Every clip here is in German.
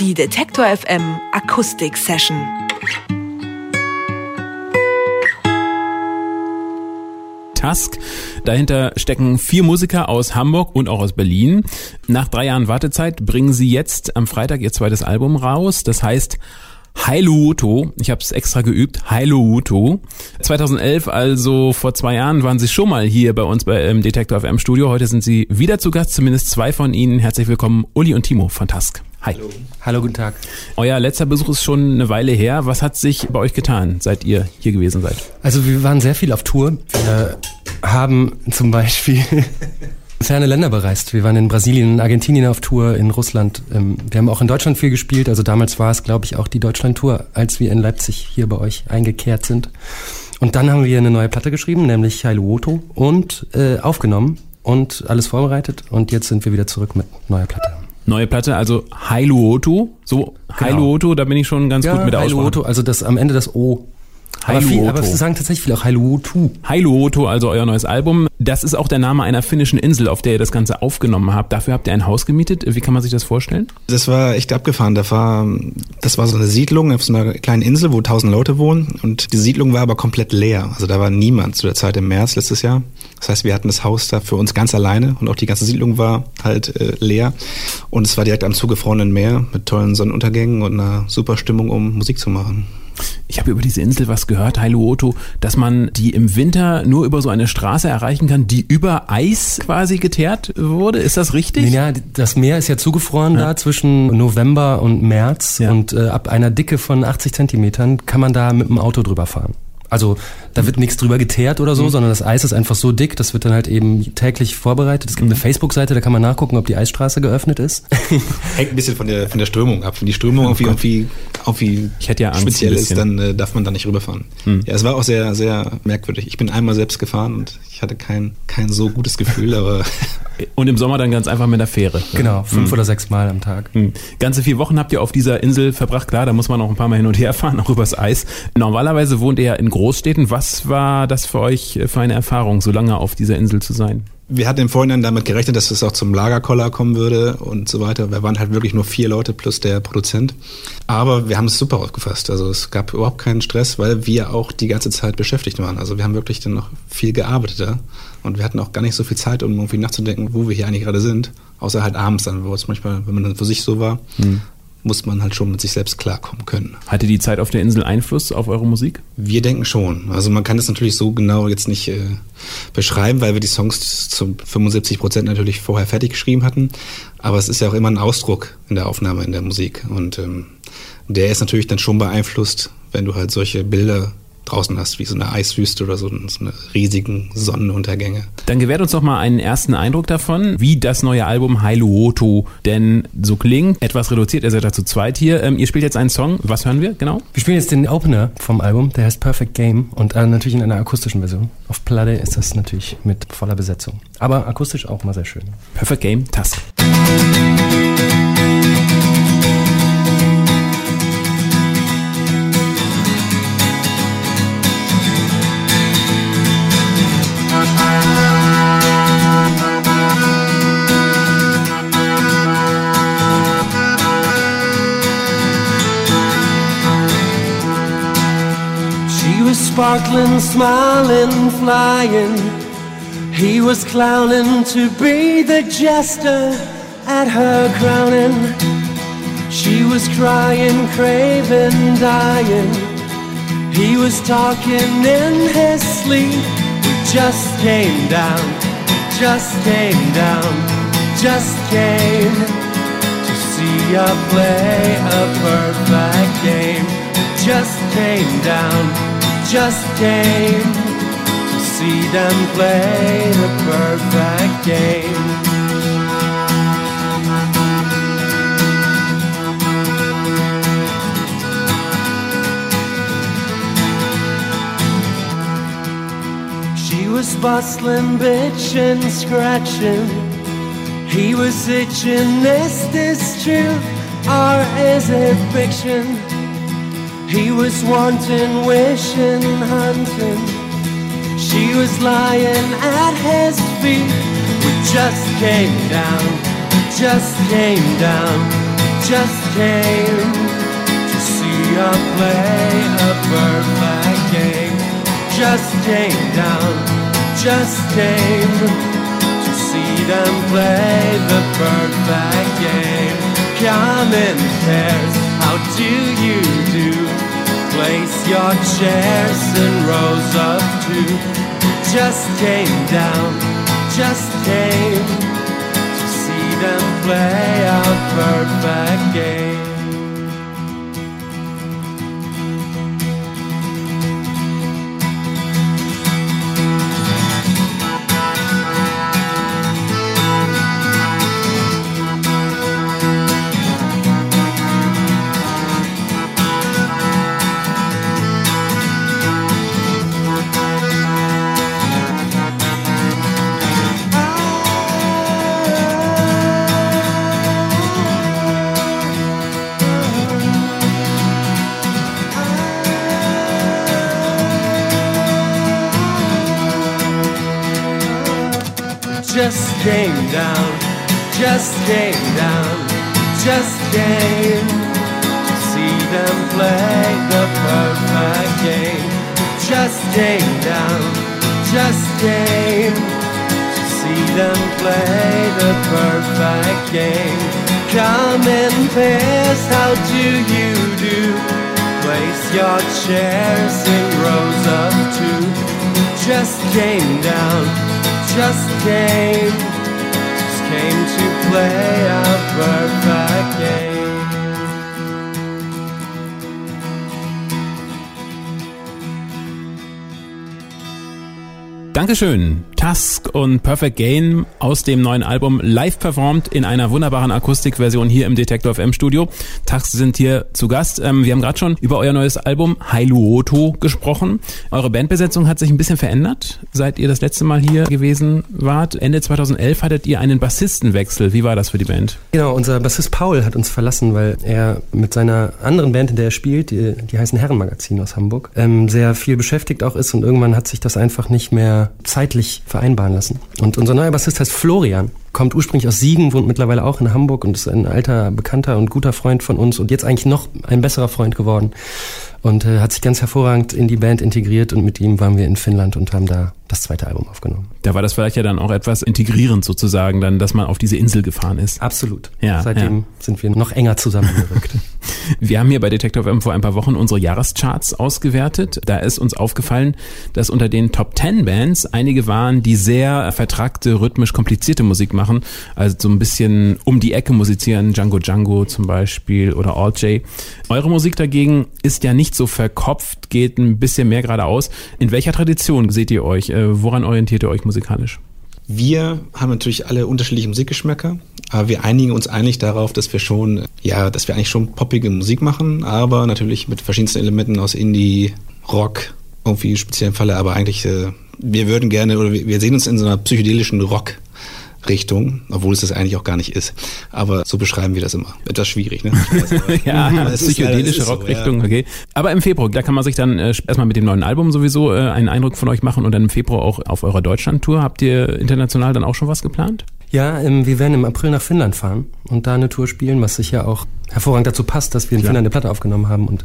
Die Detektor FM Akustik Session. Tusk. Dahinter stecken vier Musiker aus Hamburg und auch aus Berlin. Nach drei Jahren Wartezeit bringen sie jetzt am Freitag ihr zweites Album raus. Das heißt Hailuoto. Ich habe es extra geübt. Hailuoto. 2011, also vor zwei Jahren, waren sie schon mal hier bei uns bei ähm, Detektor FM Studio. Heute sind sie wieder zu Gast, zumindest zwei von ihnen. Herzlich willkommen, Uli und Timo von Tusk. Hi. Hallo. Hallo, guten Tag. Euer letzter Besuch ist schon eine Weile her. Was hat sich bei euch getan, seit ihr hier gewesen seid? Also wir waren sehr viel auf Tour. Wir haben zum Beispiel ferne Länder bereist. Wir waren in Brasilien, in Argentinien auf Tour, in Russland. Ähm, wir haben auch in Deutschland viel gespielt. Also damals war es, glaube ich, auch die Deutschland-Tour, als wir in Leipzig hier bei euch eingekehrt sind. Und dann haben wir eine neue Platte geschrieben, nämlich Hailuoto, und äh, aufgenommen und alles vorbereitet. Und jetzt sind wir wieder zurück mit neuer Platte. Neue Platte, also Hailuoto. So, genau. Hailuoto, da bin ich schon ganz ja, gut mit der Hailuoto, also das am Ende das O aber, viel, aber sagen tatsächlich viel auch Hailuotu. Hailuotu, also euer neues Album. Das ist auch der Name einer finnischen Insel, auf der ihr das Ganze aufgenommen habt. Dafür habt ihr ein Haus gemietet. Wie kann man sich das vorstellen? Das war echt abgefahren. Das war, das war so eine Siedlung auf so einer kleinen Insel, wo tausend Leute wohnen. Und die Siedlung war aber komplett leer. Also da war niemand zu der Zeit im März letztes Jahr. Das heißt, wir hatten das Haus da für uns ganz alleine und auch die ganze Siedlung war halt äh, leer. Und es war direkt am zugefrorenen Meer mit tollen Sonnenuntergängen und einer super Stimmung, um Musik zu machen. Ich habe über diese Insel was gehört, Hailuoto, dass man die im Winter nur über so eine Straße erreichen kann, die über Eis quasi geteert wurde. Ist das richtig? Ja, das Meer ist ja zugefroren ja. da zwischen November und März ja. und äh, ab einer Dicke von 80 Zentimetern kann man da mit dem Auto drüber fahren. Also da wird nichts drüber geteert oder so, mhm. sondern das Eis ist einfach so dick, das wird dann halt eben täglich vorbereitet. Es gibt mhm. eine Facebook-Seite, da kann man nachgucken, ob die Eisstraße geöffnet ist. Hängt ein bisschen von der, von der Strömung ab. Wenn die Strömung oh irgendwie, irgendwie, ich hätte ja Angst, speziell ist, dann äh, darf man da nicht rüberfahren. Mhm. Ja, es war auch sehr, sehr merkwürdig. Ich bin einmal selbst gefahren und ich hatte kein, kein so gutes Gefühl, aber Und im Sommer dann ganz einfach mit der Fähre. Genau, fünf mhm. oder sechs Mal am Tag. Mhm. Ganze vier Wochen habt ihr auf dieser Insel verbracht. Klar, da muss man noch ein paar Mal hin und her fahren, auch übers Eis. Normalerweise wohnt ihr ja in Großstädten. Was war das für euch für eine Erfahrung, so lange auf dieser Insel zu sein? Wir hatten im Vorhinein damit gerechnet, dass es auch zum Lagerkoller kommen würde und so weiter. Wir waren halt wirklich nur vier Leute plus der Produzent. Aber wir haben es super aufgefasst. Also es gab überhaupt keinen Stress, weil wir auch die ganze Zeit beschäftigt waren. Also wir haben wirklich dann noch viel gearbeitet da. Und wir hatten auch gar nicht so viel Zeit, um irgendwie nachzudenken, wo wir hier eigentlich gerade sind. Außer halt abends dann, wo es manchmal, wenn man dann für sich so war. Mhm muss man halt schon mit sich selbst klarkommen können. Hatte die Zeit auf der Insel Einfluss auf eure Musik? Wir denken schon. Also man kann das natürlich so genau jetzt nicht äh, beschreiben, weil wir die Songs zu 75 Prozent natürlich vorher fertig geschrieben hatten. Aber es ist ja auch immer ein Ausdruck in der Aufnahme, in der Musik. Und ähm, der ist natürlich dann schon beeinflusst, wenn du halt solche Bilder draußen hast, wie so eine Eiswüste oder so, so eine riesigen Sonnenuntergänge. Dann gewährt uns doch mal einen ersten Eindruck davon, wie das neue Album Hailuoto denn so klingt. Etwas reduziert, ihr seid dazu zweit hier. Ähm, ihr spielt jetzt einen Song. Was hören wir genau? Wir spielen jetzt den Opener vom Album, der heißt Perfect Game und äh, natürlich in einer akustischen Version. Auf Platte ist das natürlich mit voller Besetzung. Aber akustisch auch mal sehr schön. Perfect Game, Task. Sparkling, smiling, flying. He was clowning to be the jester at her crowning. She was crying, craving, dying. He was talking in his sleep. We just came down, just came down, just came to see a play a perfect game. Just came down just came to see them play the perfect game. She was bustling, bitching, scratching. He was itching, is this true or is it fiction? He was wanting, wishing, hunting. She was lying at his feet. We just came down, just came down, just came to see us play a perfect game. Just came down, just came to see them play the perfect game. Come in pairs, how do you do? Place your chairs in rows of two. Just came down, just came to see them play a perfect game. Down, just came down, just to see them play the perfect game. Just came down, just to see them play the perfect game. Come in pairs, how do you do? Place your chairs in rows of two. Just came down just came, came to play a perfect game. Dankeschön. Tusk und Perfect Gain aus dem neuen Album live performt in einer wunderbaren Akustikversion hier im Detektor FM Studio. Tusk sind hier zu Gast. Ähm, wir haben gerade schon über euer neues Album Hailuoto gesprochen. Eure Bandbesetzung hat sich ein bisschen verändert, seit ihr das letzte Mal hier gewesen wart. Ende 2011 hattet ihr einen Bassistenwechsel. Wie war das für die Band? Genau, unser Bassist Paul hat uns verlassen, weil er mit seiner anderen Band, in der er spielt, die, die heißen Herrenmagazin aus Hamburg, ähm, sehr viel beschäftigt auch ist und irgendwann hat sich das einfach nicht mehr zeitlich vereinbaren lassen. Und unser neuer Bassist heißt Florian, kommt ursprünglich aus Siegen, wohnt mittlerweile auch in Hamburg und ist ein alter Bekannter und guter Freund von uns und jetzt eigentlich noch ein besserer Freund geworden und äh, hat sich ganz hervorragend in die Band integriert und mit ihm waren wir in Finnland und haben da das zweite Album aufgenommen. Da war das vielleicht ja dann auch etwas integrierend sozusagen, dann, dass man auf diese Insel gefahren ist. Absolut. Ja, Seitdem ja. sind wir noch enger zusammengerückt. Wir haben hier bei Detective M vor ein paar Wochen unsere Jahrescharts ausgewertet. Da ist uns aufgefallen, dass unter den Top 10 Bands einige waren, die sehr vertrackte, rhythmisch komplizierte Musik machen. Also so ein bisschen um die Ecke musizieren. Django Django zum Beispiel oder Alt J. Eure Musik dagegen ist ja nicht so verkopft, geht ein bisschen mehr geradeaus. In welcher Tradition seht ihr euch? Äh, woran orientiert ihr euch musikalisch? Wir haben natürlich alle unterschiedliche Musikgeschmäcker, aber wir einigen uns eigentlich darauf, dass wir schon, ja, dass wir eigentlich schon poppige Musik machen, aber natürlich mit verschiedensten Elementen aus Indie, Rock, irgendwie speziellen Falle, aber eigentlich, äh, wir würden gerne, oder wir sehen uns in so einer psychedelischen Rock- Richtung, obwohl es das eigentlich auch gar nicht ist. Aber so beschreiben wir das immer. Etwas schwierig, ne? ja, psychedelische so, Rockrichtung, ja. okay. Aber im Februar, da kann man sich dann äh, erstmal mit dem neuen Album sowieso äh, einen Eindruck von euch machen und dann im Februar auch auf eurer Deutschland-Tour. Habt ihr international dann auch schon was geplant? Ja, ähm, wir werden im April nach Finnland fahren und da eine Tour spielen, was sicher auch hervorragend dazu passt, dass wir in Klar. Finnland eine Platte aufgenommen haben und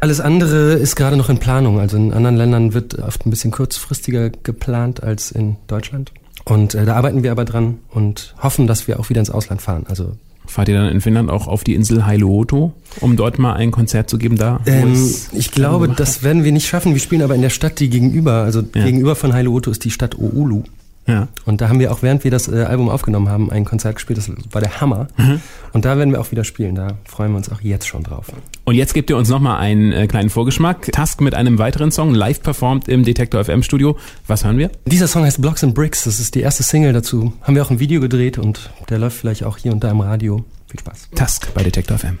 alles andere ist gerade noch in Planung. Also in anderen Ländern wird oft ein bisschen kurzfristiger geplant als in Deutschland. Und äh, da arbeiten wir aber dran und hoffen, dass wir auch wieder ins Ausland fahren. Also Fahrt ihr dann in Finnland auch auf die Insel Hailuoto, um dort mal ein Konzert zu geben da? ähm, ich glaube, das werden wir nicht schaffen. Wir spielen aber in der Stadt, die gegenüber, also Ja. gegenüber von Hailuoto ist die Stadt Oulu. Ja. Und da haben wir auch, während wir das äh, Album aufgenommen haben, ein Konzert gespielt. Das war der Hammer. Mhm. Und da werden wir auch wieder spielen. Da freuen wir uns auch jetzt schon drauf. Und jetzt gebt ihr uns nochmal einen äh, kleinen Vorgeschmack. Task mit einem weiteren Song, live performt im Detektor FM Studio. Was hören wir? Dieser Song heißt Blocks and Bricks. Das ist die erste Single dazu. Haben wir auch ein Video gedreht und der läuft vielleicht auch hier und da im Radio. Viel Spaß. Task bei Detektor FM.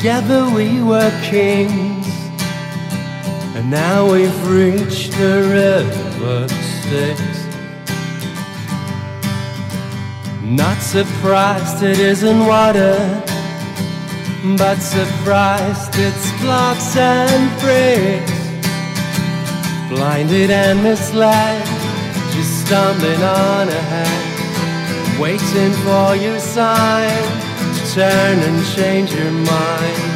Together we were kings, and Now we've reached the river Styx. Not surprised it isn't water, but surprised it's blocks and bricks. Blinded and misled, just stumbling on ahead, waiting for your sign turn and change your mind.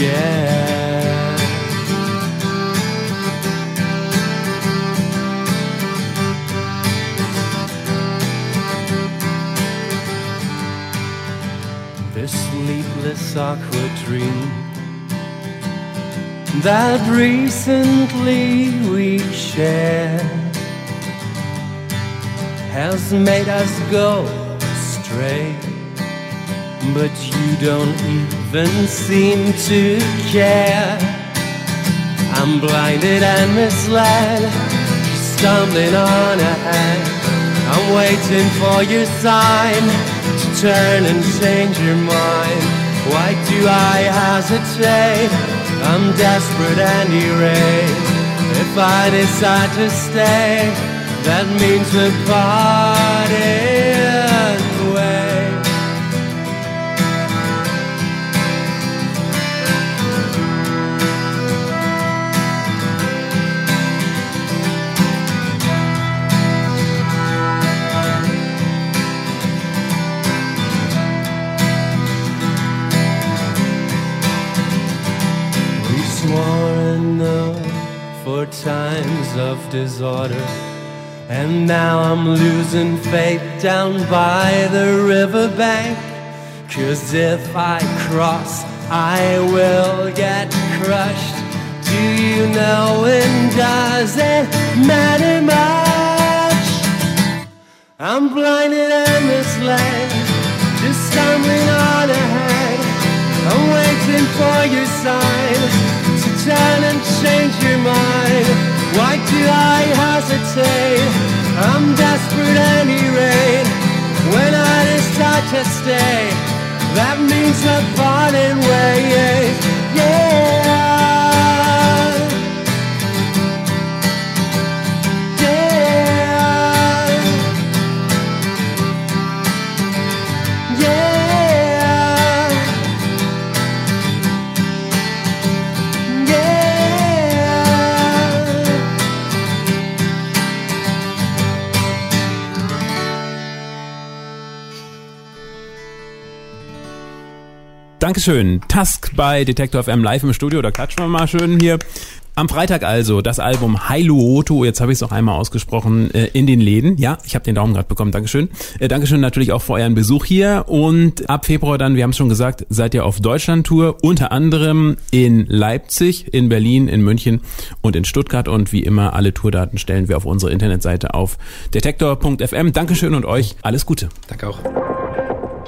Yeah. This sleepless, awkward dream that recently we shared has made us go astray. But you don't even seem to care. I'm blinded and misled, stumbling on ahead. I'm waiting for your sign to turn and change your mind. Why do I hesitate? I'm desperate and irate. If I decide to stay, that means we're parting disorder. And now I'm losing faith down by the riverbank. Cause if I cross, I will get crushed. Do you know it doesn't matter much? I'm blinded and misled, just stumbling on ahead. I'm waiting for your sign to turn and change your mind. Do I hesitate? I'm desperate and irate. When I decide to stay, that means we're parting ways. Yeah. Dankeschön. Tusk bei Detektor FM live im Studio. Da klatschen wir mal schön hier. Am Freitag also das Album Hailuoto, jetzt habe ich es noch einmal ausgesprochen, äh, in den Läden. Ja, ich habe den Daumen gerade bekommen, Dankeschön. Äh, Dankeschön natürlich auch für euren Besuch hier. Und ab Februar dann, wir haben es schon gesagt, seid ihr auf Deutschland-Tour, unter anderem in Leipzig, in Berlin, in München und in Stuttgart. Und wie immer, alle Tourdaten stellen wir auf unsere Internetseite auf detektor.fm. Dankeschön und euch alles Gute. Danke auch.